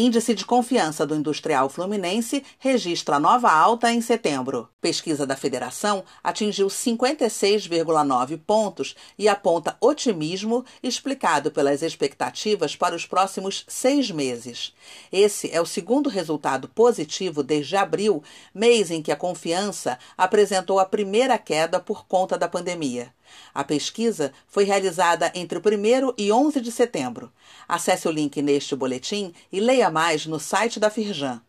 Índice de confiança do industrial fluminense registra nova alta em setembro. Pesquisa da federação atingiu 56,9 pontos e aponta otimismo explicado pelas expectativas para os próximos seis meses. Esse é o segundo resultado positivo desde abril, mês em que a confiança apresentou a primeira queda por conta da pandemia. A pesquisa foi realizada entre o 1 e 11 de setembro. Acesse o link neste boletim e leia mais no site da Firjan.